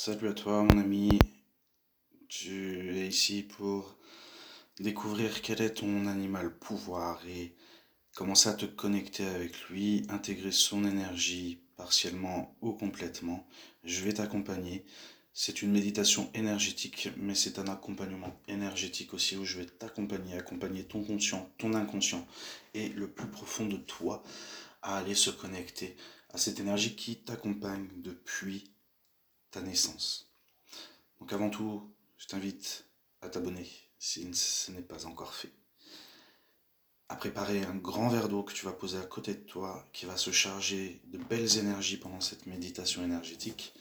Salut à toi mon ami, tu es ici pour découvrir quel est ton animal pouvoir et commencer à te connecter avec lui, intégrer son énergie partiellement ou complètement. Je vais t'accompagner. C'est une méditation énergétique, mais c'est un accompagnement énergétique aussi où je vais t'accompagner, accompagner ton conscient, ton inconscient et le plus profond de toi à aller se connecter à cette énergie qui t'accompagne depuis ta naissance. Donc avant tout, je t'invite à t'abonner si ce n'est pas encore fait. À préparer un grand verre d'eau que tu vas poser à côté de toi, qui va se charger de belles énergies pendant cette méditation énergétique.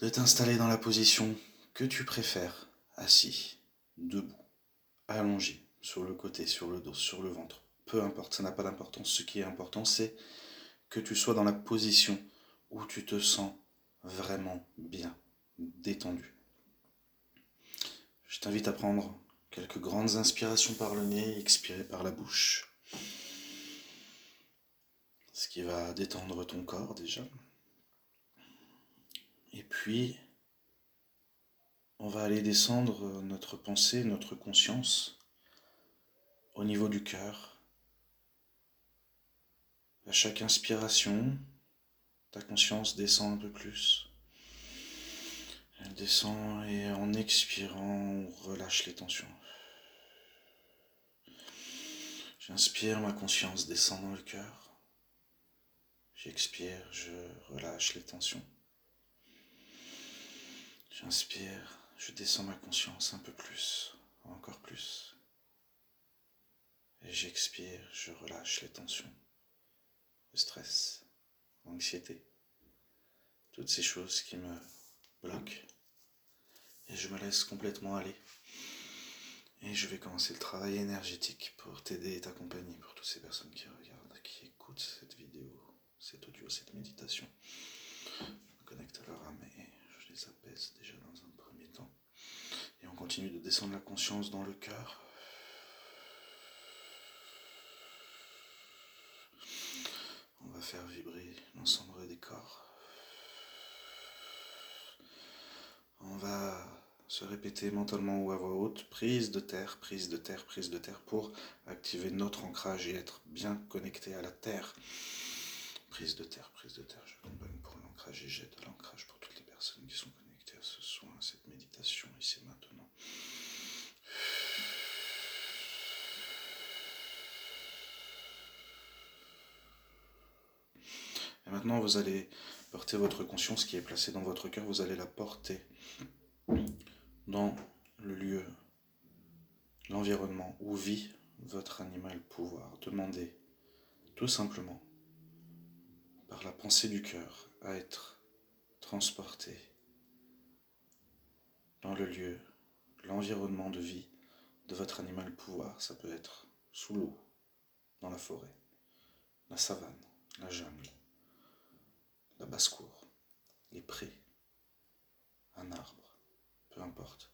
De t'installer dans la position que tu préfères, assis, debout, allongé, sur le côté, sur le dos, sur le ventre. Peu importe, ça n'a pas d'importance. Ce qui est important, c'est que tu sois dans la position où tu te sens vraiment bien, détendu. Je t'invite à prendre quelques grandes inspirations par le nez, expirer par la bouche. Ce qui va détendre ton corps déjà. Et puis, on va aller descendre notre pensée, notre conscience au niveau du cœur. À chaque inspiration, ta conscience descend un peu plus. Elle descend et en expirant, on relâche les tensions. J'inspire, ma conscience descend dans le cœur. J'expire, je relâche les tensions. J'inspire, je descends ma conscience un peu plus, encore plus. Et j'expire, je relâche les tensions, le stress l'anxiété, toutes ces choses qui me bloquent. Et je me laisse complètement aller. Et je vais commencer le travail énergétique pour t'aider et t'accompagner, pour toutes ces personnes qui regardent, qui écoutent cette vidéo, cet audio, cette méditation. Je me connecte à leur âme je les apaise déjà dans un premier temps. Et on continue de descendre la conscience dans le cœur faire vibrer On va se répéter mentalement ou à voix haute, prise de terre, prise de terre, prise de terre, pour activer notre ancrage et être bien connecté à la terre. Prise de terre, prise de terre, je l'accompagne pour l'ancrage et jette de l'ancrage pour toutes les personnes qui sont connectées à ce soin, à cette méditation ici maintenant. Et maintenant, vous allez porter votre conscience qui est placée dans votre cœur, vous allez la porter dans le lieu, l'environnement où vit votre animal pouvoir. Demandez tout simplement, par la pensée du cœur, à être transporté dans le lieu, l'environnement de vie de votre animal pouvoir. Ça peut être sous l'eau, dans la forêt, la savane, la jungle la basse-cour, les prés, un arbre, peu importe.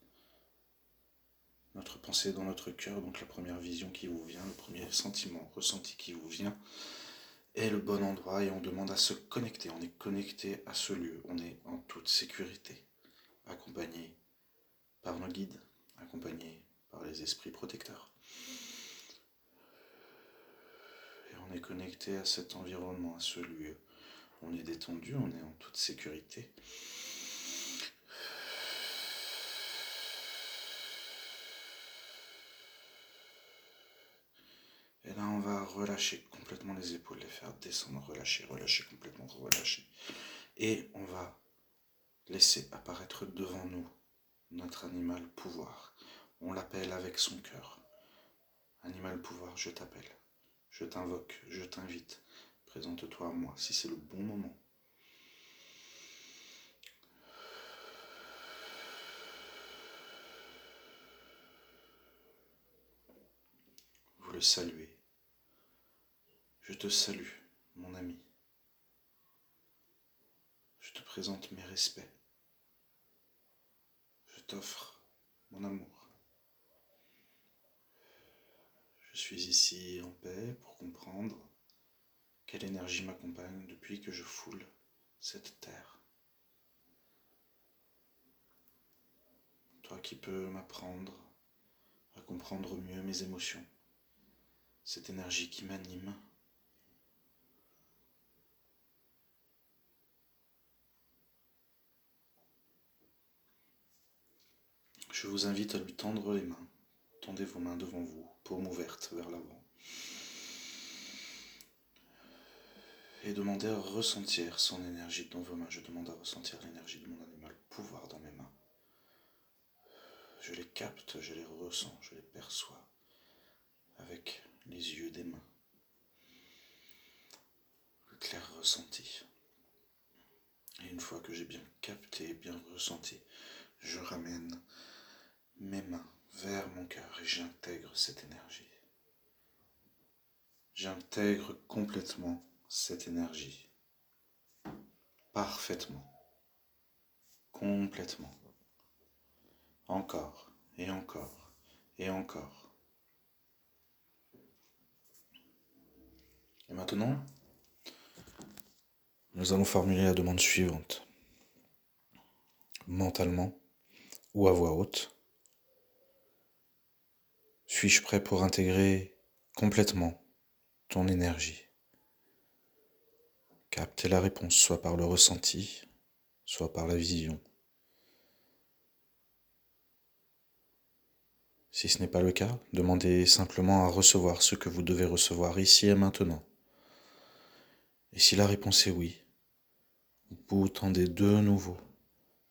Notre pensée dans notre cœur, donc la première vision qui vous vient, le premier sentiment, ressenti qui vous vient, est le bon endroit et on demande à se connecter. On est connecté à ce lieu, on est en toute sécurité, accompagné par nos guides, accompagné par les esprits protecteurs. Et on est connecté à cet environnement, à ce lieu on est détendu, on est en toute sécurité. Et là, on va relâcher complètement les épaules, les faire descendre, relâcher, relâcher complètement, relâcher. Et on va laisser apparaître devant nous notre animal pouvoir. On l'appelle avec son cœur. Animal pouvoir, je t'appelle. Je t'invoque, je t'invite. Présente-toi à moi si c'est le bon moment. Vous le saluez. Je te salue, mon ami. Je te présente mes respects. Je t'offre mon amour. Je suis ici en paix pour comprendre quelle énergie m'accompagne depuis que je foule cette terre qui peut m'apprendre à comprendre mieux mes émotions, cette énergie qui m'anime. Je vous invite à lui tendre les mains. Tendez vos mains devant vous, paume ouverte vers l'avant. Et demandez à ressentir son énergie dans vos mains. Je demande à ressentir l'énergie de mon animal pouvoir dans mes mains. Je les capte, je les ressens, je les perçois avec les yeux des mains. Le clair ressenti. Et une fois que j'ai bien capté, bien ressenti, je ramène mes mains vers mon cœur et j'intègre cette énergie. J'intègre complètement cette énergie. Parfaitement. Complètement. Encore et encore et encore. Et maintenant, nous allons formuler la demande suivante. Mentalement ou à voix haute. Suis-je prêt pour intégrer complètement ton énergie? Capter la réponse soit par le ressenti, soit par la vision. Si ce n'est pas le cas, demandez simplement à recevoir ce que vous devez recevoir ici et maintenant. Et si la réponse est oui, vous tendez de nouveau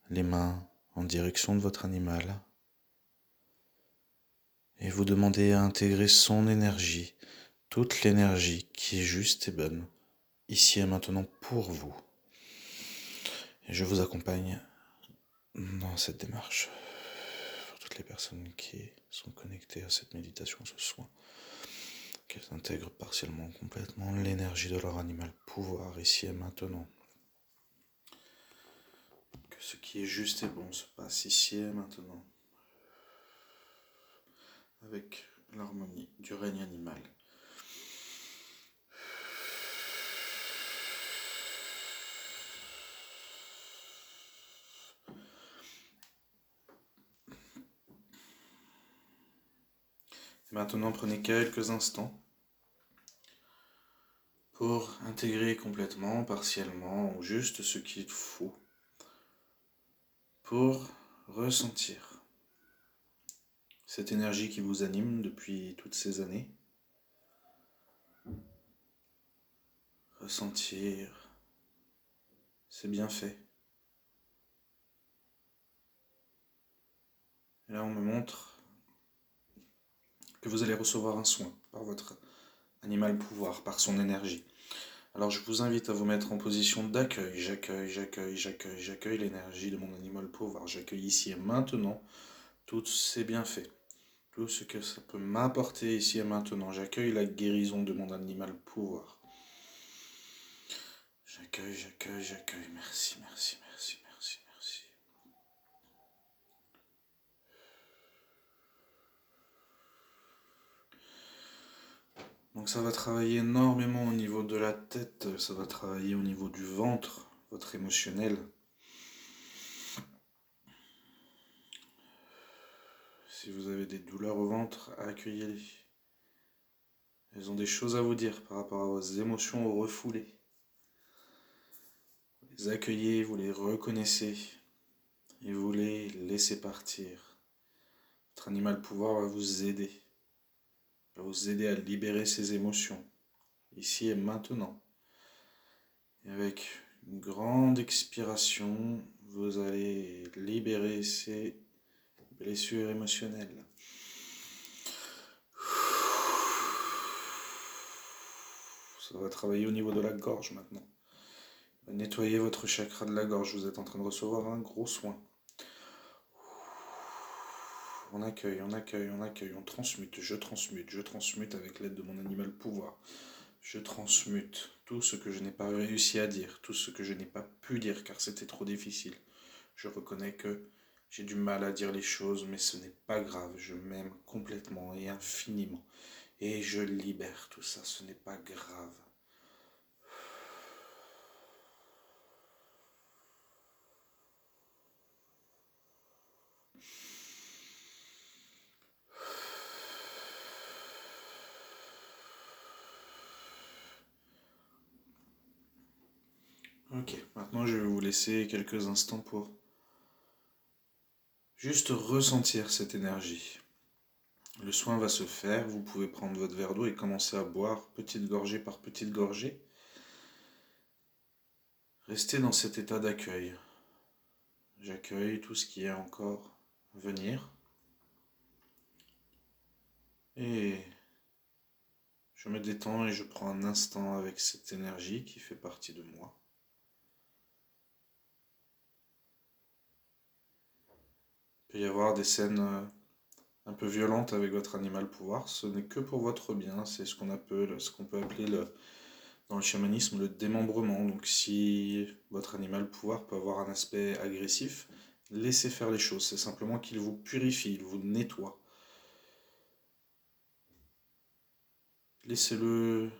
les mains en direction de votre animal et vous demandez à intégrer son énergie, toute l'énergie qui est juste et bonne, ici et maintenant pour vous. Et je vous accompagne dans cette démarche pour toutes les personnes qui sont connectées à cette méditation, ce soin, qu'elles intègrent partiellement, complètement l'énergie de leur animal pouvoir ici et maintenant. Que ce qui est juste et bon se passe ici et maintenant avec l'harmonie du règne animal. Maintenant, prenez quelques instants pour intégrer complètement, partiellement ou juste ce qu'il faut pour ressentir cette énergie qui vous anime depuis toutes ces années. Ressentir, c'est bien fait. Et là, on me montre vous allez recevoir un soin par votre animal pouvoir, par son énergie. Alors je vous invite à vous mettre en position d'accueil. J'accueille, j'accueille, j'accueille, j'accueille l'énergie de mon animal pouvoir. J'accueille ici et maintenant tous ces bienfaits tout ce que ça peut m'apporter ici et maintenant. J'accueille la guérison de mon animal pouvoir. J'accueille, j'accueille, j'accueille. Merci, merci, merci, merci. Donc ça va travailler énormément au niveau de la tête, ça va travailler au niveau du ventre, votre émotionnel. Si vous avez des douleurs au ventre, accueillez-les. Elles ont des choses à vous dire par rapport à vos émotions refoulées. Vous les accueillez, vous les reconnaissez et vous les laissez partir. Votre animal pouvoir va vous aider. Vous aider à libérer ses émotions, ici et maintenant. Et avec une grande expiration, vous allez libérer ces blessure émotionnelle. Ça va travailler au niveau de la gorge maintenant. Nettoyez votre chakra de la gorge. Vous êtes en train de recevoir un gros soin. On accueille, on accueille, on accueille, on transmute, je transmute, je transmute avec l'aide de mon animal pouvoir. Je transmute tout ce que je n'ai pas réussi à dire, tout ce que je n'ai pas pu dire car c'était trop difficile. Je reconnais que j'ai du mal à dire les choses, mais ce n'est pas grave. Je m'aime complètement et infiniment. Et je libère tout ça. Ce n'est pas grave. Ok, maintenant je vais vous laisser quelques instants pour juste ressentir cette énergie. Le soin va se faire, vous pouvez prendre votre verre d'eau et commencer à boire petite gorgée par petite gorgée. Restez dans cet état d'accueil. J'accueille tout ce qui est encore venir. Et je me détends et je prends un instant avec cette énergie qui fait partie de moi. Il peut y avoir des scènes euh, un peu violentes avec votre animal pouvoir. Ce n'est que pour votre bien. C'est ce qu'on ce qu'on peut appeler le, dans le chamanisme le démembrement. Donc si votre animal pouvoir peut avoir un aspect agressif, laissez faire les choses. C'est simplement qu'il vous purifie, il vous nettoie. Laissez-le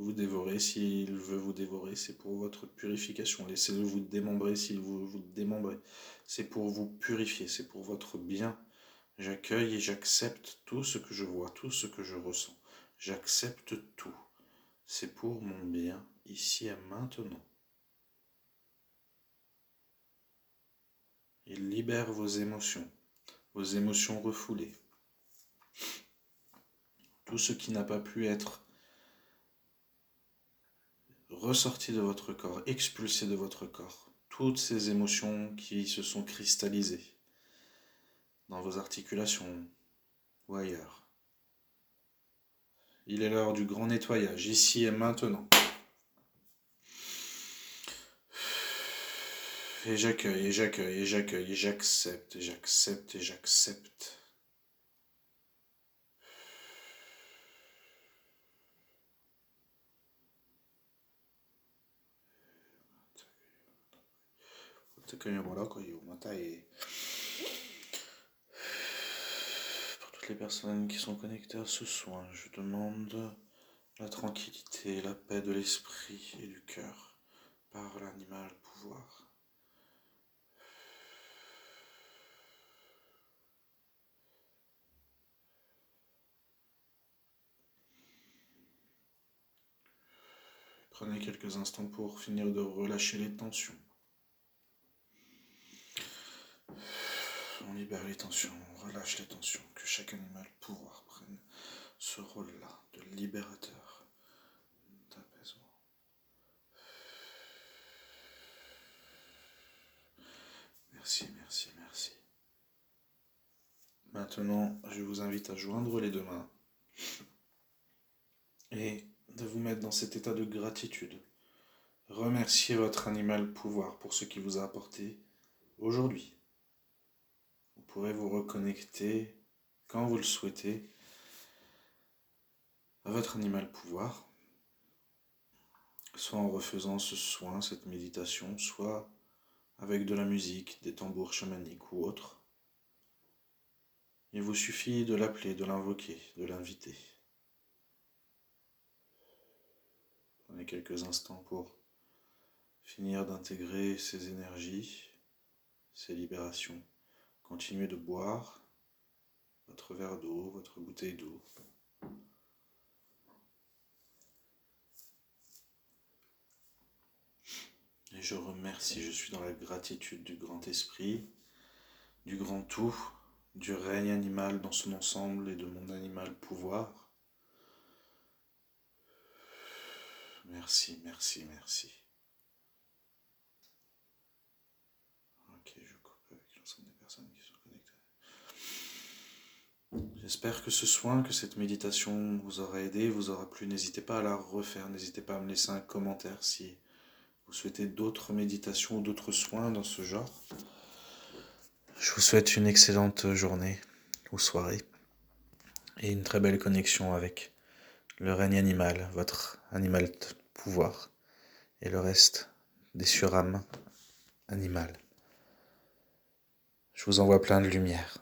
vous dévorer s'il veut vous dévorer, c'est pour votre purification. Laissez-le vous démembrer s'il veut vous démembrer. C'est pour vous purifier, c'est pour votre bien. J'accueille et j'accepte tout ce que je vois, tout ce que je ressens. J'accepte tout. C'est pour mon bien, ici et maintenant. Il libère vos émotions, vos émotions refoulées. Tout ce qui n'a pas pu être ressorti de votre corps, expulsé de votre corps. Toutes ces émotions qui se sont cristallisées dans vos articulations ou ailleurs. Il est l'heure du grand nettoyage, ici et maintenant. Et j'accueille, et j'accueille, et j'accueille, et j'accepte, et j'accepte, et j'accepte. Pour toutes les personnes qui sont connectées à ce soin, je demande la tranquillité, la paix de l'esprit et du cœur par l'animal pouvoir. Prenez quelques instants pour finir de relâcher les tensions. Libère les tensions, on relâche les tensions, que chaque animal pouvoir prenne ce rôle-là de libérateur, d'apaisement. Merci, merci, merci. Maintenant, je vous invite à joindre les deux mains et de vous mettre dans cet état de gratitude. Remerciez votre animal pouvoir pour ce qu'il vous a apporté aujourd'hui pourrez vous reconnecter quand vous le souhaitez à votre animal pouvoir, soit en refaisant ce soin, cette méditation, soit avec de la musique, des tambours chamaniques ou autres. Il vous suffit de l'appeler, de l'invoquer, de l'inviter. Prenez quelques instants pour finir d'intégrer ces énergies, ces libérations. Continuez de boire votre verre d'eau, votre bouteille d'eau. Et je remercie, je suis dans la gratitude du grand esprit, du grand tout, du règne animal dans son ensemble et de mon animal pouvoir. Merci, merci, merci. J'espère que ce soin, que cette méditation vous aura aidé, vous aura plu. N'hésitez pas à la refaire, n'hésitez pas à me laisser un commentaire si vous souhaitez d'autres méditations ou d'autres soins dans ce genre. Je vous souhaite une excellente journée ou soirée et une très belle connexion avec le règne animal, votre animal de pouvoir et le reste des surames animales. Je vous envoie plein de lumière.